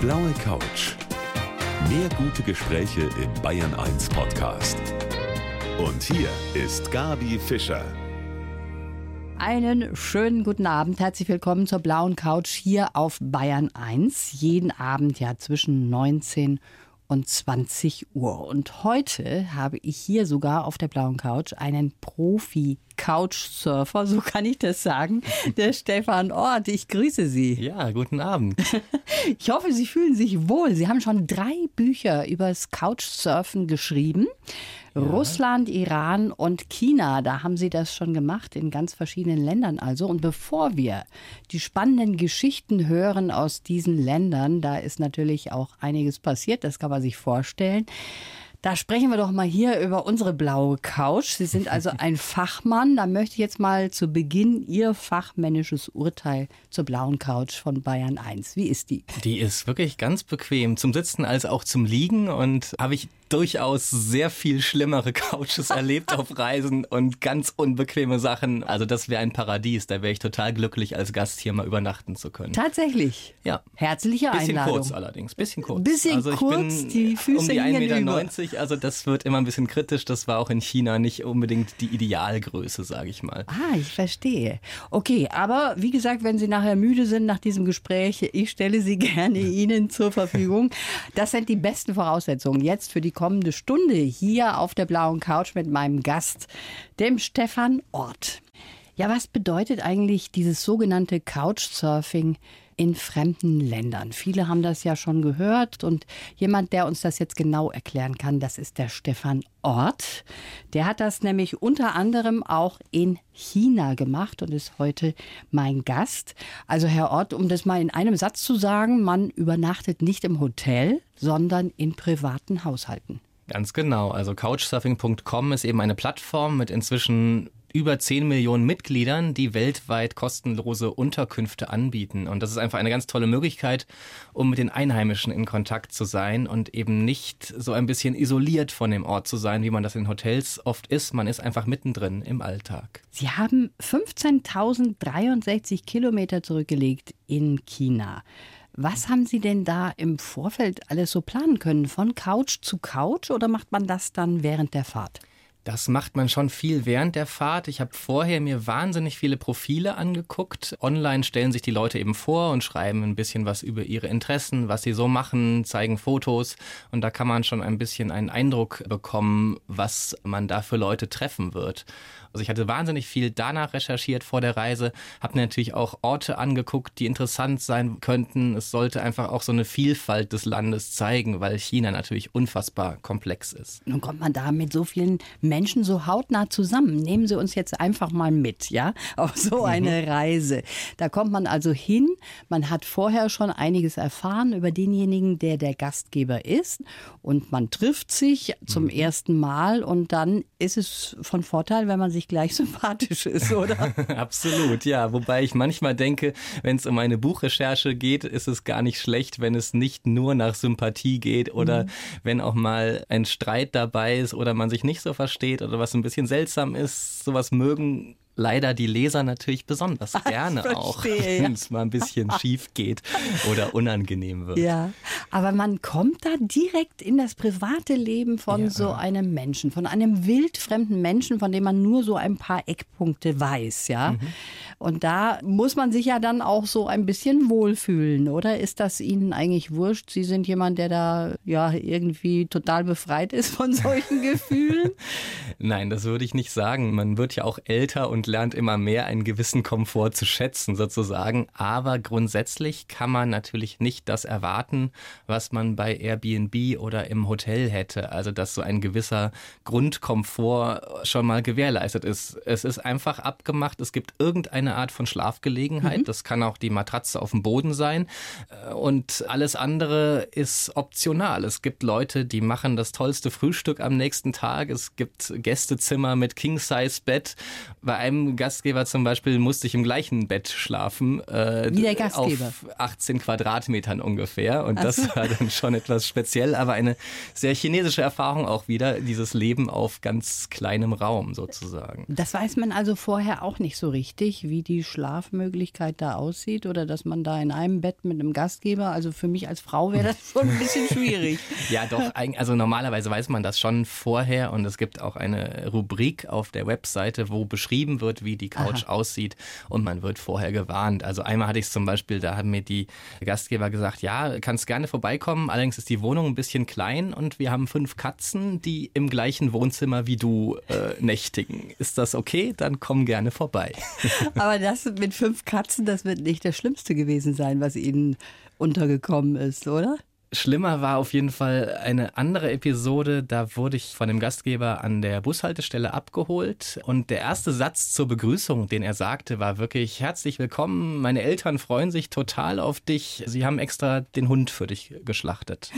blaue Couch. Mehr gute Gespräche im Bayern 1 Podcast. Und hier ist Gabi Fischer. Einen schönen guten Abend. Herzlich willkommen zur blauen Couch hier auf Bayern 1. Jeden Abend ja zwischen 19 und 20 Uhr. Und heute habe ich hier sogar auf der blauen Couch einen Profi Couchsurfer, so kann ich das sagen, der Stefan Ort. Ich grüße Sie. Ja, guten Abend. Ich hoffe, Sie fühlen sich wohl. Sie haben schon drei Bücher übers Couchsurfen geschrieben. Ja. Russland, Iran und China, da haben Sie das schon gemacht, in ganz verschiedenen Ländern also. Und bevor wir die spannenden Geschichten hören aus diesen Ländern, da ist natürlich auch einiges passiert, das kann man sich vorstellen. Da sprechen wir doch mal hier über unsere blaue Couch. Sie sind also ein Fachmann. Da möchte ich jetzt mal zu Beginn Ihr fachmännisches Urteil zur blauen Couch von Bayern 1. Wie ist die? Die ist wirklich ganz bequem zum Sitzen als auch zum Liegen und habe ich durchaus sehr viel schlimmere Couches erlebt auf Reisen und ganz unbequeme Sachen. Also das wäre ein Paradies. Da wäre ich total glücklich, als Gast hier mal übernachten zu können. Tatsächlich? Ja. Herzliche bisschen Einladung. Bisschen kurz allerdings. Bisschen kurz. Bisschen also kurz, die Füße um die 1,90 Meter. Also das wird immer ein bisschen kritisch. Das war auch in China nicht unbedingt die Idealgröße, sage ich mal. Ah, ich verstehe. Okay, aber wie gesagt, wenn Sie nachher müde sind nach diesem Gespräch, ich stelle sie gerne Ihnen zur Verfügung. Das sind die besten Voraussetzungen jetzt für die kommende Stunde hier auf der blauen Couch mit meinem Gast, dem Stefan Ort. Ja, was bedeutet eigentlich dieses sogenannte Couchsurfing in fremden Ländern? Viele haben das ja schon gehört und jemand, der uns das jetzt genau erklären kann, das ist der Stefan Ort. Der hat das nämlich unter anderem auch in China gemacht und ist heute mein Gast. Also Herr Ort, um das mal in einem Satz zu sagen, man übernachtet nicht im Hotel, sondern in privaten Haushalten. Ganz genau. Also Couchsurfing.com ist eben eine Plattform mit inzwischen über 10 Millionen Mitgliedern, die weltweit kostenlose Unterkünfte anbieten. Und das ist einfach eine ganz tolle Möglichkeit, um mit den Einheimischen in Kontakt zu sein und eben nicht so ein bisschen isoliert von dem Ort zu sein, wie man das in Hotels oft ist. Man ist einfach mittendrin im Alltag. Sie haben 15.063 Kilometer zurückgelegt in China. Was haben Sie denn da im Vorfeld alles so planen können? Von Couch zu Couch oder macht man das dann während der Fahrt? Das macht man schon viel während der Fahrt. Ich habe vorher mir wahnsinnig viele Profile angeguckt. Online stellen sich die Leute eben vor und schreiben ein bisschen was über ihre Interessen, was sie so machen, zeigen Fotos. Und da kann man schon ein bisschen einen Eindruck bekommen, was man da für Leute treffen wird. Also ich hatte wahnsinnig viel danach recherchiert vor der Reise, habe mir natürlich auch Orte angeguckt, die interessant sein könnten. Es sollte einfach auch so eine Vielfalt des Landes zeigen, weil China natürlich unfassbar komplex ist. Nun kommt man da mit so vielen Menschen so hautnah zusammen. Nehmen Sie uns jetzt einfach mal mit, ja, auf so mhm. eine mhm. Reise. Da kommt man also hin, man hat vorher schon einiges erfahren über denjenigen, der der Gastgeber ist und man trifft sich zum mhm. ersten Mal und dann ist es von Vorteil, wenn man sich gleich sympathisch ist, oder? Absolut, ja. Wobei ich manchmal denke, wenn es um eine Buchrecherche geht, ist es gar nicht schlecht, wenn es nicht nur nach Sympathie geht oder mhm. wenn auch mal ein Streit dabei ist oder man sich nicht so versteht oder was ein bisschen seltsam ist. Sowas mögen leider die Leser natürlich besonders gerne verstehe, auch, wenn es mal ein bisschen schief geht oder unangenehm wird. Ja, aber man kommt da direkt in das private Leben von ja. so einem Menschen, von einem wildfremden Menschen, von dem man nur so ein paar Eckpunkte weiß, ja. Mhm. Und da muss man sich ja dann auch so ein bisschen wohlfühlen, oder? Ist das Ihnen eigentlich wurscht? Sie sind jemand, der da ja irgendwie total befreit ist von solchen Gefühlen? Nein, das würde ich nicht sagen. Man wird ja auch älter und lernt immer mehr einen gewissen Komfort zu schätzen sozusagen. Aber grundsätzlich kann man natürlich nicht das erwarten, was man bei Airbnb oder im Hotel hätte. Also dass so ein gewisser Grundkomfort schon mal gewährleistet ist. Es ist einfach abgemacht. Es gibt irgendeine Art von Schlafgelegenheit. Mhm. Das kann auch die Matratze auf dem Boden sein. Und alles andere ist optional. Es gibt Leute, die machen das tollste Frühstück am nächsten Tag. Es gibt Gästezimmer mit King-Size-Bett. Bei einem Gastgeber zum Beispiel musste ich im gleichen Bett schlafen. Äh, Wie der Gastgeber? Auf 18 Quadratmetern ungefähr. Und das so. war dann schon etwas speziell, aber eine sehr chinesische Erfahrung auch wieder, dieses Leben auf ganz kleinem Raum sozusagen. Das weiß man also vorher auch nicht so richtig, wie wie die Schlafmöglichkeit da aussieht oder dass man da in einem Bett mit einem Gastgeber, also für mich als Frau wäre das schon ein bisschen schwierig. ja, doch, also normalerweise weiß man das schon vorher und es gibt auch eine Rubrik auf der Webseite, wo beschrieben wird, wie die Couch Aha. aussieht und man wird vorher gewarnt. Also einmal hatte ich es zum Beispiel, da haben mir die Gastgeber gesagt, ja, kannst gerne vorbeikommen, allerdings ist die Wohnung ein bisschen klein und wir haben fünf Katzen, die im gleichen Wohnzimmer wie du äh, nächtigen. Ist das okay? Dann komm gerne vorbei. Aber das mit fünf Katzen, das wird nicht das Schlimmste gewesen sein, was Ihnen untergekommen ist, oder? Schlimmer war auf jeden Fall eine andere Episode. Da wurde ich von dem Gastgeber an der Bushaltestelle abgeholt. Und der erste Satz zur Begrüßung, den er sagte, war wirklich herzlich willkommen. Meine Eltern freuen sich total auf dich. Sie haben extra den Hund für dich geschlachtet.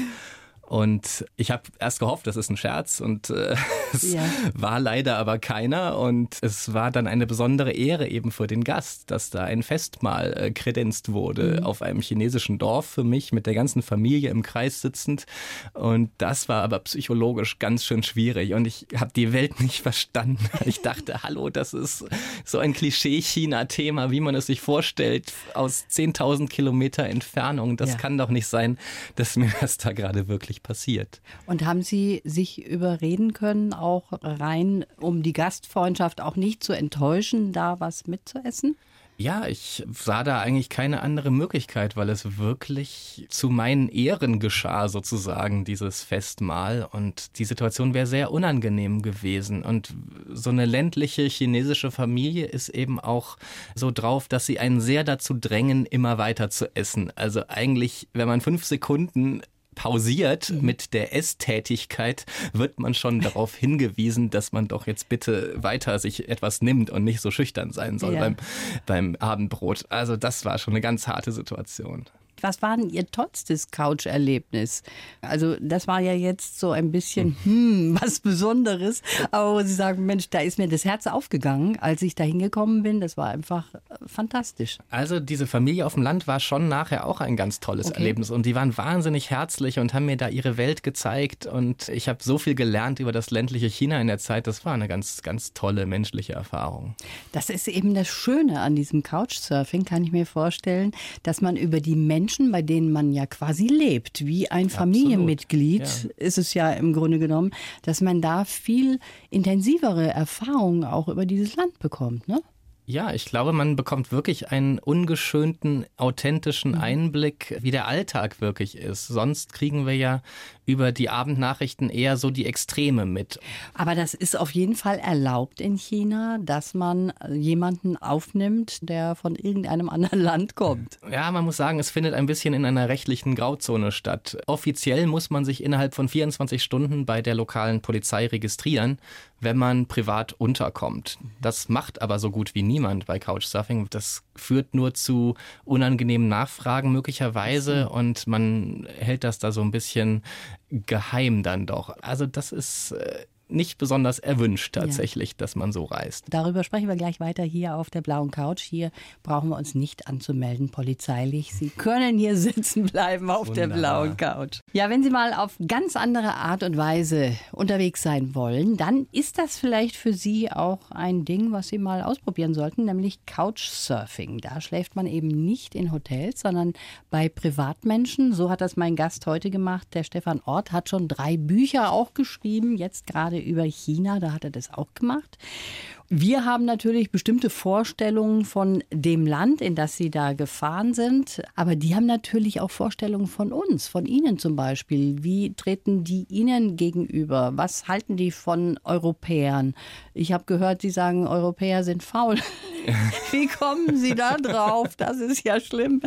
Und ich habe erst gehofft, das ist ein Scherz und äh, es ja. war leider aber keiner. Und es war dann eine besondere Ehre eben für den Gast, dass da ein Festmahl äh, kredenzt wurde mhm. auf einem chinesischen Dorf für mich mit der ganzen Familie im Kreis sitzend. Und das war aber psychologisch ganz schön schwierig. Und ich habe die Welt nicht verstanden. Ich dachte, hallo, das ist so ein Klischee-China-Thema, wie man es sich vorstellt, aus 10.000 Kilometer Entfernung. Das ja. kann doch nicht sein, dass mir das da gerade wirklich passiert. Und haben Sie sich überreden können, auch rein, um die Gastfreundschaft auch nicht zu enttäuschen, da was mitzuessen? Ja, ich sah da eigentlich keine andere Möglichkeit, weil es wirklich zu meinen Ehren geschah, sozusagen, dieses Festmahl. Und die Situation wäre sehr unangenehm gewesen. Und so eine ländliche chinesische Familie ist eben auch so drauf, dass sie einen sehr dazu drängen, immer weiter zu essen. Also eigentlich, wenn man fünf Sekunden pausiert mhm. mit der Esstätigkeit, wird man schon darauf hingewiesen, dass man doch jetzt bitte weiter sich etwas nimmt und nicht so schüchtern sein soll ja. beim, beim Abendbrot. Also das war schon eine ganz harte Situation. Was war denn Ihr tollstes Couch-Erlebnis? Also das war ja jetzt so ein bisschen hm, was Besonderes. Aber Sie sagen, Mensch, da ist mir das Herz aufgegangen, als ich da hingekommen bin. Das war einfach äh, fantastisch. Also diese Familie auf dem Land war schon nachher auch ein ganz tolles okay. Erlebnis. Und die waren wahnsinnig herzlich und haben mir da ihre Welt gezeigt. Und ich habe so viel gelernt über das ländliche China in der Zeit. Das war eine ganz, ganz tolle menschliche Erfahrung. Das ist eben das Schöne an diesem Couchsurfing, kann ich mir vorstellen, dass man über die Menschen Menschen, bei denen man ja quasi lebt, wie ein Familienmitglied, ja. ist es ja im Grunde genommen, dass man da viel intensivere Erfahrungen auch über dieses Land bekommt. Ne? Ja, ich glaube, man bekommt wirklich einen ungeschönten, authentischen mhm. Einblick, wie der Alltag wirklich ist. Sonst kriegen wir ja über die Abendnachrichten eher so die Extreme mit. Aber das ist auf jeden Fall erlaubt in China, dass man jemanden aufnimmt, der von irgendeinem anderen Land kommt. Ja, man muss sagen, es findet ein bisschen in einer rechtlichen Grauzone statt. Offiziell muss man sich innerhalb von 24 Stunden bei der lokalen Polizei registrieren, wenn man privat unterkommt. Das macht aber so gut wie niemand bei Couchsurfing. Das führt nur zu unangenehmen Nachfragen möglicherweise und man hält das da so ein bisschen geheim dann doch. Also das ist äh, nicht besonders erwünscht tatsächlich, ja. dass man so reist. Darüber sprechen wir gleich weiter hier auf der blauen Couch. Hier brauchen wir uns nicht anzumelden polizeilich. Sie können hier sitzen bleiben auf Wunderbar. der blauen Couch. Ja, wenn Sie mal auf ganz andere Art und Weise unterwegs sein wollen, dann ist das vielleicht für Sie auch ein Ding, was Sie mal ausprobieren sollten, nämlich Couchsurfing. Da schläft man eben nicht in Hotels, sondern bei Privatmenschen. So hat das mein Gast heute gemacht. Der Stefan Ort hat schon drei Bücher auch geschrieben, jetzt gerade über China, da hat er das auch gemacht. Wir haben natürlich bestimmte Vorstellungen von dem Land, in das Sie da gefahren sind, aber die haben natürlich auch Vorstellungen von uns, von Ihnen zum Beispiel. Wie treten die Ihnen gegenüber? Was halten die von Europäern? Ich habe gehört, Sie sagen, Europäer sind faul. Wie kommen Sie da drauf? Das ist ja schlimm.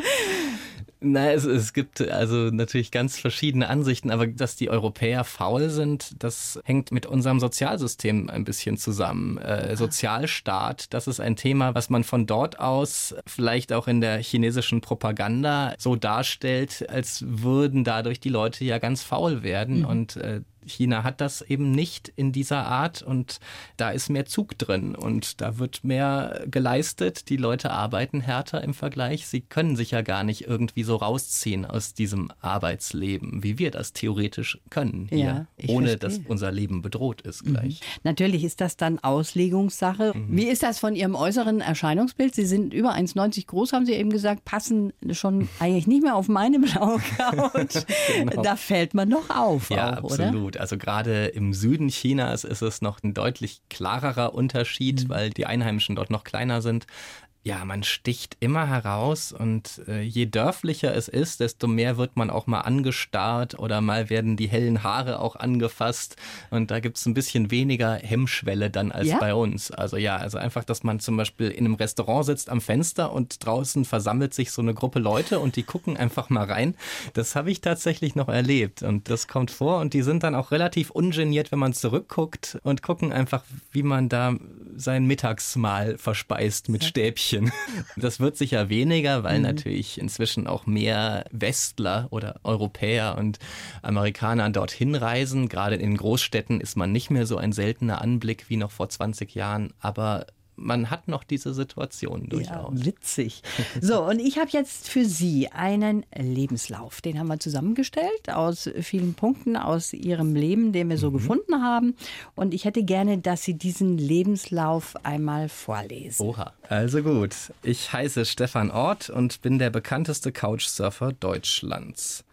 Na, es, es gibt also natürlich ganz verschiedene Ansichten, aber dass die Europäer faul sind, das hängt mit unserem Sozialsystem ein bisschen zusammen. Äh, Sozialstaat, das ist ein Thema, was man von dort aus vielleicht auch in der chinesischen Propaganda so darstellt, als würden dadurch die Leute ja ganz faul werden. Mhm. Und äh, China hat das eben nicht in dieser Art und da ist mehr Zug drin und da wird mehr geleistet. Die Leute arbeiten härter im Vergleich. Sie können sich ja gar nicht irgendwie so rausziehen aus diesem Arbeitsleben, wie wir das theoretisch können hier, ja, ohne verstehe. dass unser Leben bedroht ist gleich. Mhm. Natürlich ist das dann Auslegungssache. Mhm. Wie ist das von Ihrem äußeren Erscheinungsbild? Sie sind über 1,90 groß, haben Sie eben gesagt, passen schon eigentlich nicht mehr auf meine blaue Haut. genau. Da fällt man doch auf. Ja, auch, absolut. Oder? Also gerade im Süden Chinas ist es noch ein deutlich klarerer Unterschied, mhm. weil die Einheimischen dort noch kleiner sind ja, man sticht immer heraus und äh, je dörflicher es ist, desto mehr wird man auch mal angestarrt oder mal werden die hellen Haare auch angefasst und da gibt es ein bisschen weniger Hemmschwelle dann als ja? bei uns. Also ja, also einfach, dass man zum Beispiel in einem Restaurant sitzt am Fenster und draußen versammelt sich so eine Gruppe Leute und die gucken einfach mal rein. Das habe ich tatsächlich noch erlebt und das kommt vor und die sind dann auch relativ ungeniert, wenn man zurückguckt und gucken einfach, wie man da sein Mittagsmahl verspeist mit Stäbchen. Mädchen. Das wird sicher weniger, weil mhm. natürlich inzwischen auch mehr Westler oder Europäer und Amerikaner dorthin reisen. Gerade in Großstädten ist man nicht mehr so ein seltener Anblick wie noch vor 20 Jahren. Aber man hat noch diese Situation durchaus. Ja, witzig. So, und ich habe jetzt für Sie einen Lebenslauf. Den haben wir zusammengestellt aus vielen Punkten aus Ihrem Leben, den wir so mhm. gefunden haben. Und ich hätte gerne, dass Sie diesen Lebenslauf einmal vorlesen. Oha. Also gut. Ich heiße Stefan Ort und bin der bekannteste Couchsurfer Deutschlands.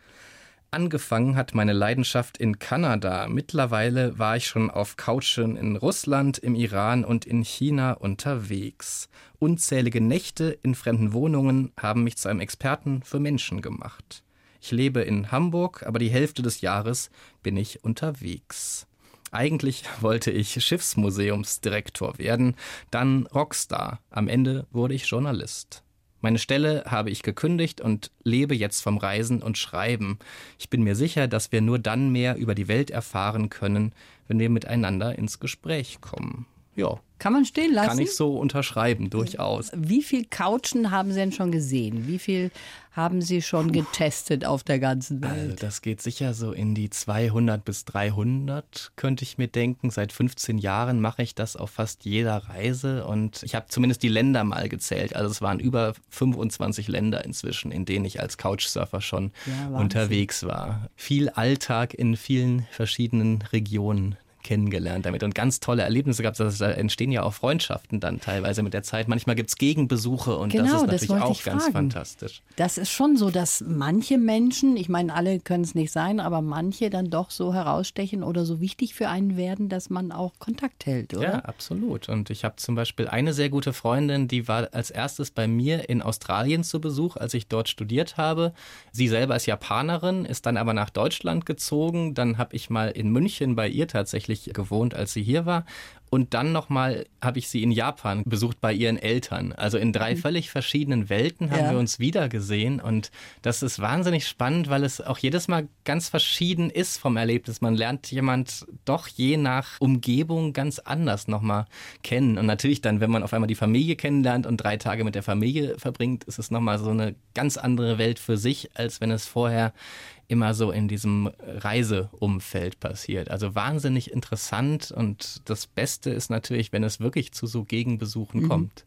Angefangen hat meine Leidenschaft in Kanada. Mittlerweile war ich schon auf Couchen in Russland, im Iran und in China unterwegs. Unzählige Nächte in fremden Wohnungen haben mich zu einem Experten für Menschen gemacht. Ich lebe in Hamburg, aber die Hälfte des Jahres bin ich unterwegs. Eigentlich wollte ich Schiffsmuseumsdirektor werden, dann Rockstar. Am Ende wurde ich Journalist. Meine Stelle habe ich gekündigt und lebe jetzt vom Reisen und Schreiben. Ich bin mir sicher, dass wir nur dann mehr über die Welt erfahren können, wenn wir miteinander ins Gespräch kommen. Ja. Kann man stehen lassen? Kann ich so unterschreiben, durchaus. Wie viel Couchen haben Sie denn schon gesehen? Wie viel haben Sie schon getestet auf der ganzen Welt? Also das geht sicher so in die 200 bis 300, könnte ich mir denken. Seit 15 Jahren mache ich das auf fast jeder Reise und ich habe zumindest die Länder mal gezählt. Also es waren über 25 Länder inzwischen, in denen ich als Couchsurfer schon ja, unterwegs war. Viel Alltag in vielen verschiedenen Regionen kennengelernt damit und ganz tolle Erlebnisse gehabt. Da entstehen ja auch Freundschaften dann teilweise mit der Zeit. Manchmal gibt es Gegenbesuche und genau, das ist natürlich auch ganz fragen. fantastisch. Das ist schon so, dass manche Menschen, ich meine, alle können es nicht sein, aber manche dann doch so herausstechen oder so wichtig für einen werden, dass man auch Kontakt hält, oder? Ja, absolut. Und ich habe zum Beispiel eine sehr gute Freundin, die war als erstes bei mir in Australien zu Besuch, als ich dort studiert habe. Sie selber ist Japanerin, ist dann aber nach Deutschland gezogen. Dann habe ich mal in München bei ihr tatsächlich tatsächlich gewohnt, als sie hier war. Und dann nochmal habe ich sie in Japan besucht bei ihren Eltern. Also in drei mhm. völlig verschiedenen Welten haben ja. wir uns wiedergesehen. Und das ist wahnsinnig spannend, weil es auch jedes Mal ganz verschieden ist vom Erlebnis. Man lernt jemand doch je nach Umgebung ganz anders nochmal kennen. Und natürlich dann, wenn man auf einmal die Familie kennenlernt und drei Tage mit der Familie verbringt, ist es nochmal so eine ganz andere Welt für sich, als wenn es vorher immer so in diesem Reiseumfeld passiert. Also wahnsinnig interessant und das Beste ist natürlich, wenn es wirklich zu so Gegenbesuchen mhm. kommt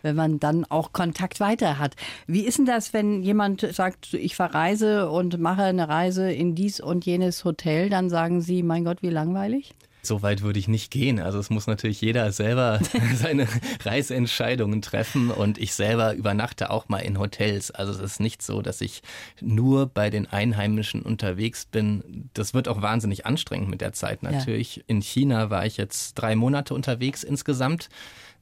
wenn man dann auch Kontakt weiter hat. Wie ist denn das, wenn jemand sagt, ich verreise und mache eine Reise in dies und jenes Hotel, dann sagen Sie, mein Gott, wie langweilig? So weit würde ich nicht gehen. Also es muss natürlich jeder selber seine Reiseentscheidungen treffen und ich selber übernachte auch mal in Hotels. Also es ist nicht so, dass ich nur bei den Einheimischen unterwegs bin. Das wird auch wahnsinnig anstrengend mit der Zeit natürlich. Ja. In China war ich jetzt drei Monate unterwegs insgesamt.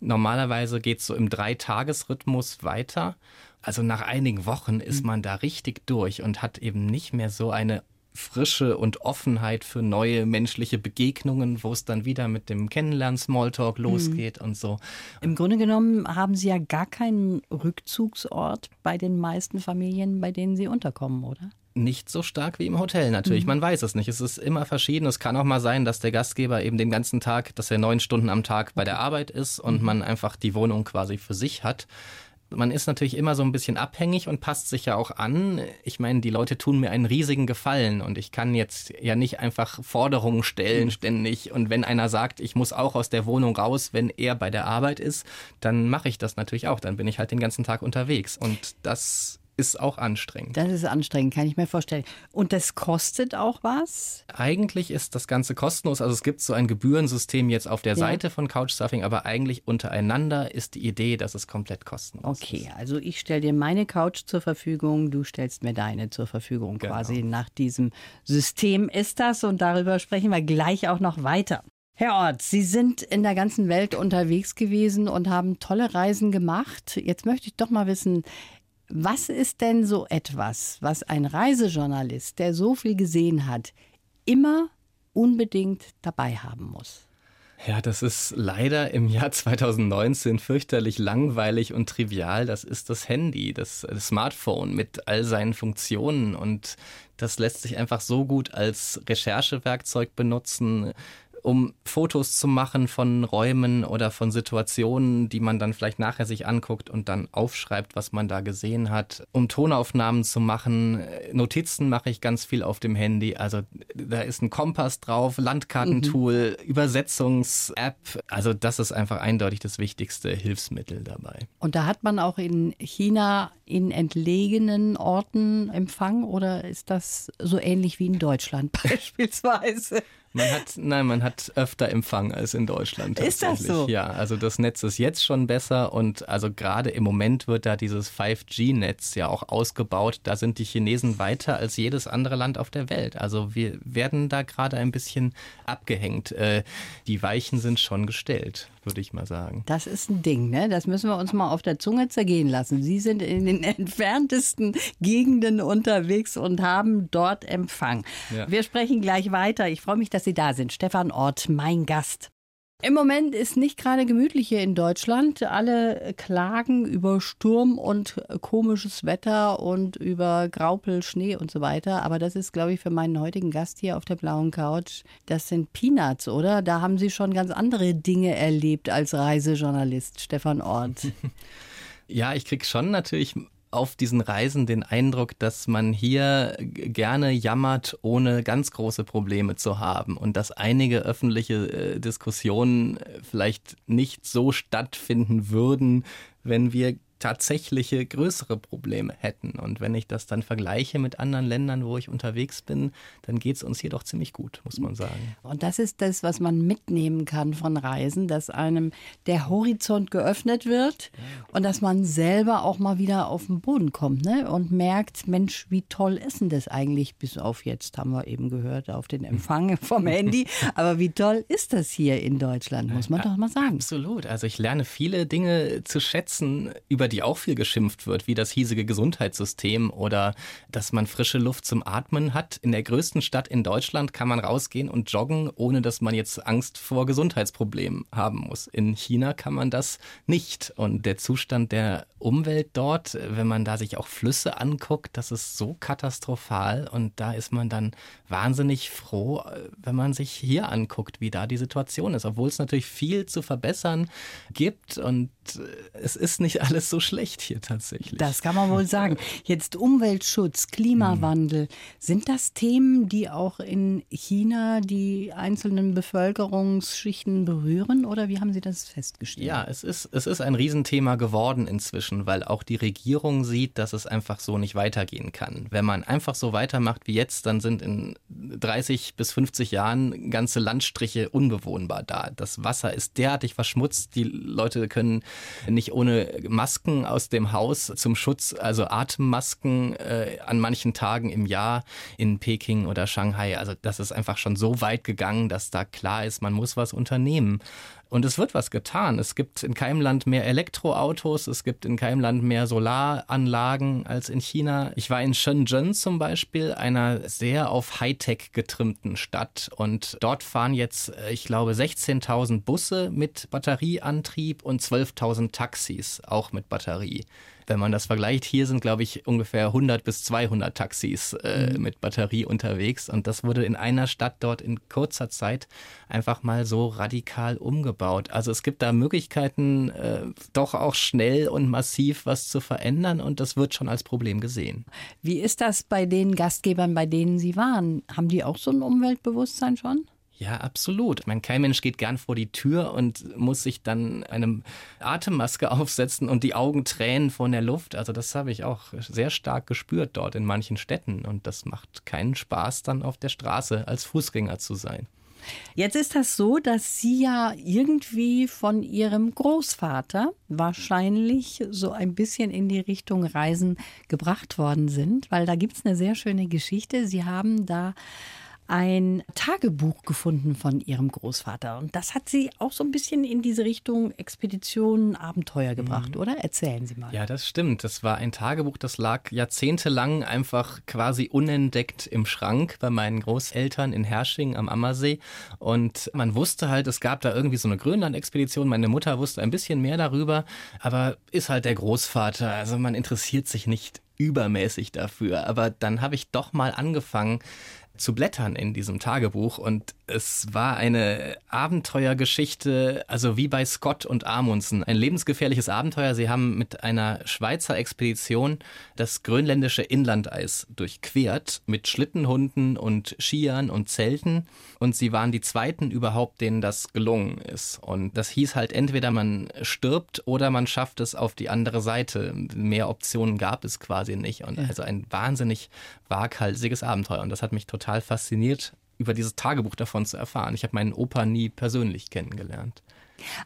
Normalerweise geht es so im Dreitagesrhythmus weiter. Also nach einigen Wochen ist mhm. man da richtig durch und hat eben nicht mehr so eine Frische und Offenheit für neue menschliche Begegnungen, wo es dann wieder mit dem Kennenlernen Smalltalk mhm. losgeht mhm. und so. Im Grunde genommen haben Sie ja gar keinen Rückzugsort bei den meisten Familien, bei denen Sie unterkommen, oder? nicht so stark wie im Hotel natürlich. Mhm. Man weiß es nicht. Es ist immer verschieden. Es kann auch mal sein, dass der Gastgeber eben den ganzen Tag, dass er neun Stunden am Tag bei der Arbeit ist und mhm. man einfach die Wohnung quasi für sich hat. Man ist natürlich immer so ein bisschen abhängig und passt sich ja auch an. Ich meine, die Leute tun mir einen riesigen Gefallen und ich kann jetzt ja nicht einfach Forderungen stellen ständig. Und wenn einer sagt, ich muss auch aus der Wohnung raus, wenn er bei der Arbeit ist, dann mache ich das natürlich auch. Dann bin ich halt den ganzen Tag unterwegs. Und das ist auch anstrengend. Das ist anstrengend, kann ich mir vorstellen. Und das kostet auch was? Eigentlich ist das Ganze kostenlos. Also es gibt so ein Gebührensystem jetzt auf der ja. Seite von Couchsurfing, aber eigentlich untereinander ist die Idee, dass es komplett kostenlos okay, ist. Okay, also ich stelle dir meine Couch zur Verfügung, du stellst mir deine zur Verfügung. Genau. Quasi nach diesem System ist das und darüber sprechen wir gleich auch noch weiter. Herr Ort, Sie sind in der ganzen Welt unterwegs gewesen und haben tolle Reisen gemacht. Jetzt möchte ich doch mal wissen, was ist denn so etwas, was ein Reisejournalist, der so viel gesehen hat, immer unbedingt dabei haben muss? Ja, das ist leider im Jahr 2019 fürchterlich langweilig und trivial. Das ist das Handy, das Smartphone mit all seinen Funktionen und das lässt sich einfach so gut als Recherchewerkzeug benutzen um Fotos zu machen von Räumen oder von Situationen, die man dann vielleicht nachher sich anguckt und dann aufschreibt, was man da gesehen hat, um Tonaufnahmen zu machen. Notizen mache ich ganz viel auf dem Handy. Also da ist ein Kompass drauf, Landkartentool, mhm. Übersetzungs-App. Also das ist einfach eindeutig das wichtigste Hilfsmittel dabei. Und da hat man auch in China in entlegenen Orten Empfang oder ist das so ähnlich wie in Deutschland beispielsweise? Man hat, nein, man hat öfter Empfang als in Deutschland. Ist das so? Ja, also das Netz ist jetzt schon besser und also gerade im Moment wird da dieses 5G-Netz ja auch ausgebaut. Da sind die Chinesen weiter als jedes andere Land auf der Welt. Also wir werden da gerade ein bisschen abgehängt. Äh, die Weichen sind schon gestellt würde ich mal sagen. Das ist ein Ding, ne? Das müssen wir uns mal auf der Zunge zergehen lassen. Sie sind in den entferntesten Gegenden unterwegs und haben dort Empfang. Ja. Wir sprechen gleich weiter. Ich freue mich, dass Sie da sind. Stefan Ort, mein Gast. Im Moment ist nicht gerade gemütlich hier in Deutschland. Alle klagen über Sturm und komisches Wetter und über Graupel, Schnee und so weiter. Aber das ist, glaube ich, für meinen heutigen Gast hier auf der blauen Couch, das sind Peanuts, oder? Da haben Sie schon ganz andere Dinge erlebt als Reisejournalist, Stefan Ort. Ja, ich kriege schon natürlich auf diesen Reisen den Eindruck, dass man hier gerne jammert, ohne ganz große Probleme zu haben und dass einige öffentliche äh, Diskussionen vielleicht nicht so stattfinden würden, wenn wir tatsächliche größere Probleme hätten. Und wenn ich das dann vergleiche mit anderen Ländern, wo ich unterwegs bin, dann geht es uns hier doch ziemlich gut, muss man sagen. Und das ist das, was man mitnehmen kann von Reisen, dass einem der Horizont geöffnet wird und dass man selber auch mal wieder auf den Boden kommt ne? und merkt, Mensch, wie toll ist denn das eigentlich? Bis auf jetzt haben wir eben gehört, auf den Empfang vom Handy. Aber wie toll ist das hier in Deutschland, muss man doch mal sagen. Absolut. Also ich lerne viele Dinge zu schätzen, über die die auch viel geschimpft wird, wie das hiesige Gesundheitssystem oder dass man frische Luft zum Atmen hat. In der größten Stadt in Deutschland kann man rausgehen und joggen, ohne dass man jetzt Angst vor Gesundheitsproblemen haben muss. In China kann man das nicht. Und der Zustand der Umwelt dort, wenn man da sich auch Flüsse anguckt, das ist so katastrophal. Und da ist man dann wahnsinnig froh, wenn man sich hier anguckt, wie da die Situation ist. Obwohl es natürlich viel zu verbessern gibt und es ist nicht alles so schlecht hier tatsächlich. Das kann man wohl sagen. Jetzt Umweltschutz, Klimawandel. Sind das Themen, die auch in China die einzelnen Bevölkerungsschichten berühren oder wie haben Sie das festgestellt? Ja, es ist, es ist ein Riesenthema geworden inzwischen, weil auch die Regierung sieht, dass es einfach so nicht weitergehen kann. Wenn man einfach so weitermacht wie jetzt, dann sind in 30 bis 50 Jahren ganze Landstriche unbewohnbar da. Das Wasser ist derartig verschmutzt, die Leute können nicht ohne Masken aus dem Haus zum Schutz, also Atemmasken äh, an manchen Tagen im Jahr in Peking oder Shanghai. Also das ist einfach schon so weit gegangen, dass da klar ist, man muss was unternehmen. Und es wird was getan. Es gibt in keinem Land mehr Elektroautos, es gibt in keinem Land mehr Solaranlagen als in China. Ich war in Shenzhen zum Beispiel, einer sehr auf Hightech getrimmten Stadt. Und dort fahren jetzt, äh, ich glaube, 16.000 Busse mit Batterieantrieb und 12.000 Taxis auch mit Batterie. Wenn man das vergleicht, hier sind, glaube ich, ungefähr 100 bis 200 Taxis äh, mhm. mit Batterie unterwegs. Und das wurde in einer Stadt dort in kurzer Zeit einfach mal so radikal umgebaut. Also es gibt da Möglichkeiten, äh, doch auch schnell und massiv was zu verändern. Und das wird schon als Problem gesehen. Wie ist das bei den Gastgebern, bei denen Sie waren? Haben die auch so ein Umweltbewusstsein schon? Ja, absolut. Mein, kein Mensch geht gern vor die Tür und muss sich dann eine Atemmaske aufsetzen und die Augen tränen von der Luft. Also das habe ich auch sehr stark gespürt dort in manchen Städten. Und das macht keinen Spaß, dann auf der Straße als Fußgänger zu sein. Jetzt ist das so, dass Sie ja irgendwie von Ihrem Großvater wahrscheinlich so ein bisschen in die Richtung Reisen gebracht worden sind, weil da gibt es eine sehr schöne Geschichte. Sie haben da ein Tagebuch gefunden von ihrem Großvater. Und das hat sie auch so ein bisschen in diese Richtung Expeditionen, Abenteuer gebracht, mhm. oder? Erzählen Sie mal. Ja, das stimmt. Das war ein Tagebuch, das lag jahrzehntelang einfach quasi unentdeckt im Schrank bei meinen Großeltern in Hersching am Ammersee. Und man wusste halt, es gab da irgendwie so eine Grönland-Expedition. Meine Mutter wusste ein bisschen mehr darüber, aber ist halt der Großvater. Also man interessiert sich nicht übermäßig dafür. Aber dann habe ich doch mal angefangen, zu blättern in diesem Tagebuch und es war eine Abenteuergeschichte, also wie bei Scott und Amundsen. Ein lebensgefährliches Abenteuer. Sie haben mit einer Schweizer Expedition das grönländische Inlandeis durchquert mit Schlittenhunden und Skiern und Zelten. Und sie waren die zweiten überhaupt, denen das gelungen ist. Und das hieß halt entweder man stirbt oder man schafft es auf die andere Seite. Mehr Optionen gab es quasi nicht. Und also ein wahnsinnig waghalsiges Abenteuer. Und das hat mich total fasziniert über dieses Tagebuch davon zu erfahren. Ich habe meinen Opa nie persönlich kennengelernt.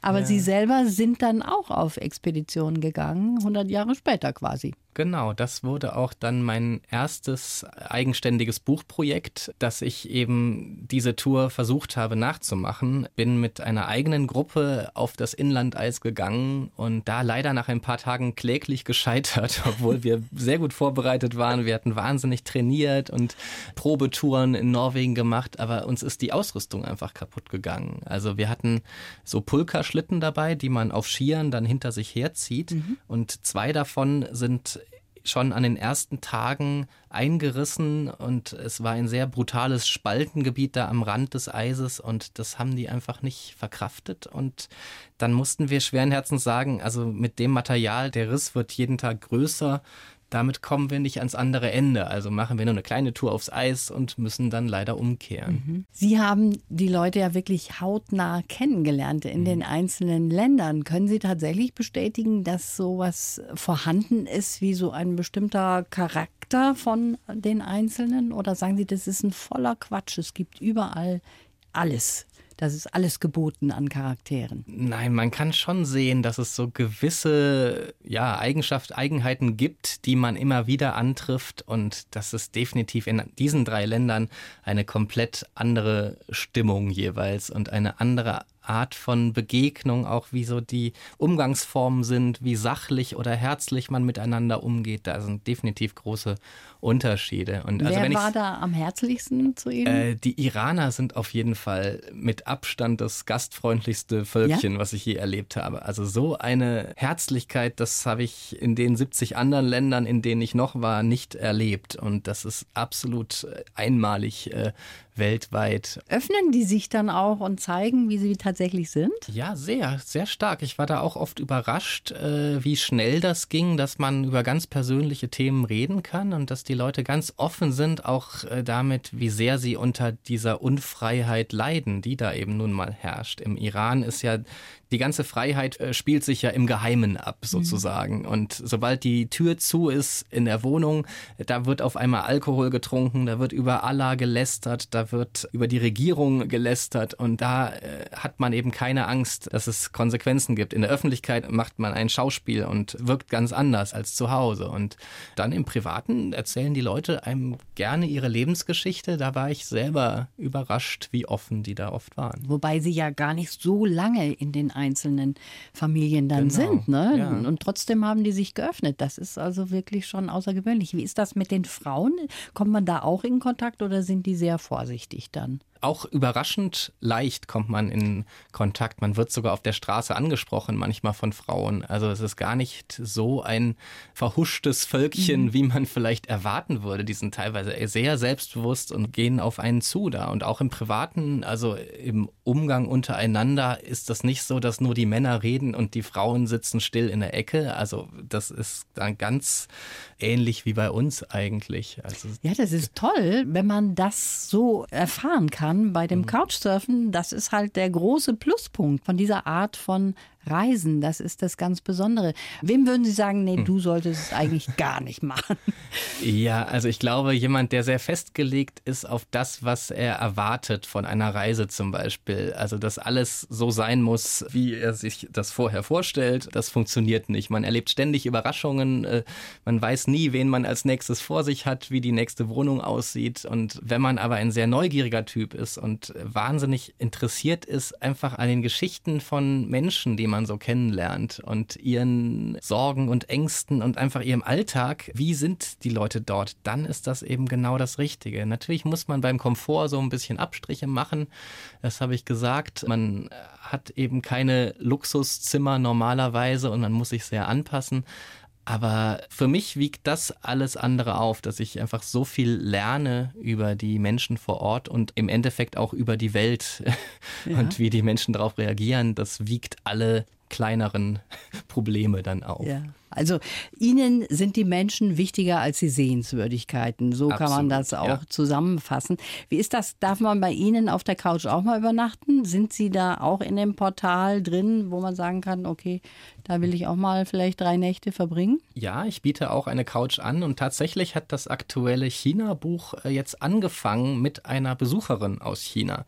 Aber ja. Sie selber sind dann auch auf Expeditionen gegangen, 100 Jahre später quasi. Genau, das wurde auch dann mein erstes eigenständiges Buchprojekt, dass ich eben diese Tour versucht habe nachzumachen. Bin mit einer eigenen Gruppe auf das Inlandeis gegangen und da leider nach ein paar Tagen kläglich gescheitert, obwohl wir sehr gut vorbereitet waren. Wir hatten wahnsinnig trainiert und Probetouren in Norwegen gemacht, aber uns ist die Ausrüstung einfach kaputt gegangen. Also wir hatten so Pulkaschlitten dabei, die man auf Skiern dann hinter sich herzieht mhm. und zwei davon sind schon an den ersten Tagen eingerissen und es war ein sehr brutales Spaltengebiet da am Rand des Eises und das haben die einfach nicht verkraftet. Und dann mussten wir schweren Herzens sagen, also mit dem Material, der Riss wird jeden Tag größer, damit kommen wir nicht ans andere Ende. Also machen wir nur eine kleine Tour aufs Eis und müssen dann leider umkehren. Mhm. Sie haben die Leute ja wirklich hautnah kennengelernt in mhm. den einzelnen Ländern. Können Sie tatsächlich bestätigen, dass sowas vorhanden ist wie so ein bestimmter Charakter von den Einzelnen? Oder sagen Sie, das ist ein voller Quatsch? Es gibt überall alles das ist alles geboten an Charakteren. Nein, man kann schon sehen, dass es so gewisse ja, Eigenschaften, Eigenheiten gibt, die man immer wieder antrifft und dass es definitiv in diesen drei Ländern eine komplett andere Stimmung jeweils und eine andere Art von Begegnung, auch wie so die Umgangsformen sind, wie sachlich oder herzlich man miteinander umgeht. Da sind definitiv große Unterschiede. Und also Wer war da am herzlichsten zu Ihnen? Äh, die Iraner sind auf jeden Fall mit Abstand das gastfreundlichste Völkchen, ja? was ich je erlebt habe. Also so eine Herzlichkeit, das habe ich in den 70 anderen Ländern, in denen ich noch war, nicht erlebt. Und das ist absolut einmalig äh, weltweit. Öffnen die sich dann auch und zeigen, wie sie tatsächlich sind? Ja, sehr, sehr stark. Ich war da auch oft überrascht, äh, wie schnell das ging, dass man über ganz persönliche Themen reden kann und dass die Leute ganz offen sind, auch äh, damit, wie sehr sie unter dieser Unfreiheit leiden, die da eben nun mal herrscht. Im Iran ist ja die ganze Freiheit äh, spielt sich ja im Geheimen ab, mhm. sozusagen. Mhm. Und sobald die Tür zu ist in der Wohnung, da wird auf einmal Alkohol getrunken, da wird über Allah gelästert, da wird über die Regierung gelästert und da äh, hat man eben keine Angst, dass es Konsequenzen gibt. In der Öffentlichkeit macht man ein Schauspiel und wirkt ganz anders als zu Hause. Und dann im Privaten erzählen die Leute einem gerne ihre Lebensgeschichte. Da war ich selber überrascht, wie offen die da oft waren. Wobei sie ja gar nicht so lange in den einzelnen Familien dann genau. sind. Ne? Ja. Und trotzdem haben die sich geöffnet. Das ist also wirklich schon außergewöhnlich. Wie ist das mit den Frauen? Kommt man da auch in Kontakt oder sind die sehr vorsichtig dann? Auch überraschend leicht kommt man in Kontakt. Man wird sogar auf der Straße angesprochen, manchmal von Frauen. Also es ist gar nicht so ein verhuschtes Völkchen, mhm. wie man vielleicht erwarten würde. Die sind teilweise sehr selbstbewusst und gehen auf einen zu da. Und auch im Privaten, also im Umgang untereinander ist das nicht so, dass nur die Männer reden und die Frauen sitzen still in der Ecke. Also das ist dann ganz ähnlich wie bei uns eigentlich. Also ja, das ist toll, wenn man das so erfahren kann bei dem mhm. Couchsurfen. Das ist halt der große Pluspunkt von dieser Art von Reisen, das ist das ganz Besondere. Wem würden Sie sagen, nee, hm. du solltest es eigentlich gar nicht machen? Ja, also ich glaube, jemand, der sehr festgelegt ist auf das, was er erwartet von einer Reise zum Beispiel. Also, dass alles so sein muss, wie er sich das vorher vorstellt, das funktioniert nicht. Man erlebt ständig Überraschungen, äh, man weiß nie, wen man als nächstes vor sich hat, wie die nächste Wohnung aussieht. Und wenn man aber ein sehr neugieriger Typ ist und wahnsinnig interessiert ist, einfach an den Geschichten von Menschen, die man so kennenlernt und ihren Sorgen und Ängsten und einfach ihrem Alltag, wie sind die Leute dort, dann ist das eben genau das Richtige. Natürlich muss man beim Komfort so ein bisschen Abstriche machen, das habe ich gesagt. Man hat eben keine Luxuszimmer normalerweise und man muss sich sehr anpassen. Aber für mich wiegt das alles andere auf, dass ich einfach so viel lerne über die Menschen vor Ort und im Endeffekt auch über die Welt ja. und wie die Menschen darauf reagieren. Das wiegt alle kleineren Probleme dann auf. Ja. Also Ihnen sind die Menschen wichtiger als die Sehenswürdigkeiten. So Absolut, kann man das auch ja. zusammenfassen. Wie ist das? Darf man bei Ihnen auf der Couch auch mal übernachten? Sind Sie da auch in dem Portal drin, wo man sagen kann, okay, da will ich auch mal vielleicht drei Nächte verbringen? Ja, ich biete auch eine Couch an und tatsächlich hat das aktuelle China-Buch äh, jetzt angefangen mit einer Besucherin aus China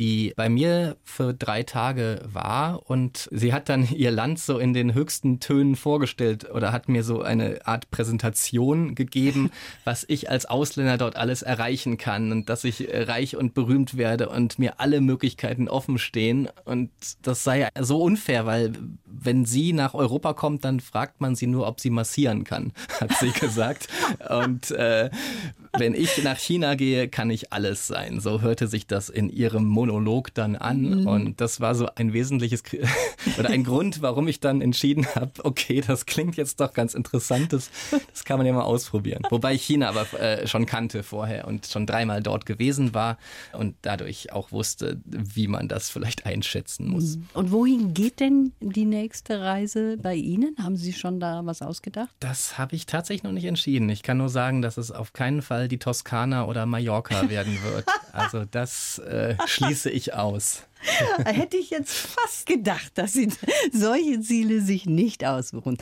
die bei mir für drei Tage war und sie hat dann ihr Land so in den höchsten Tönen vorgestellt oder hat mir so eine Art Präsentation gegeben, was ich als Ausländer dort alles erreichen kann und dass ich reich und berühmt werde und mir alle Möglichkeiten offen stehen und das sei so unfair, weil wenn sie nach Europa kommt, dann fragt man sie nur, ob sie massieren kann, hat sie gesagt. Und äh, wenn ich nach China gehe, kann ich alles sein. So hörte sich das in ihrem Monolog dann an. Mhm. Und das war so ein wesentliches oder ein Grund, warum ich dann entschieden habe, okay, das klingt jetzt doch ganz interessant. Das, das kann man ja mal ausprobieren. Wobei ich China aber äh, schon kannte vorher und schon dreimal dort gewesen war und dadurch auch wusste, wie man das vielleicht einschätzen muss. Mhm. Und wohin geht denn die nächste Reise bei Ihnen? Haben Sie schon da was ausgedacht? Das habe ich tatsächlich noch nicht entschieden. Ich kann nur sagen, dass es auf keinen Fall die Toskana oder Mallorca werden wird. Also das äh, schließe ich aus. Hätte ich jetzt fast gedacht, dass Sie solche Ziele sich nicht aussuchen.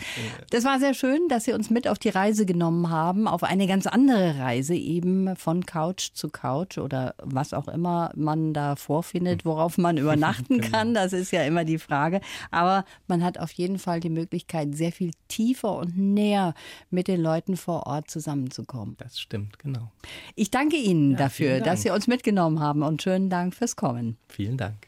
Das war sehr schön, dass Sie uns mit auf die Reise genommen haben, auf eine ganz andere Reise, eben von Couch zu Couch oder was auch immer man da vorfindet, worauf man übernachten genau. kann. Das ist ja immer die Frage. Aber man hat auf jeden Fall die Möglichkeit, sehr viel tiefer und näher mit den Leuten vor Ort zusammenzukommen. Das stimmt, genau. Ich danke Ihnen ja, dafür, dass Sie uns mitgenommen haben und schönen Dank fürs Kommen. Vielen Dank.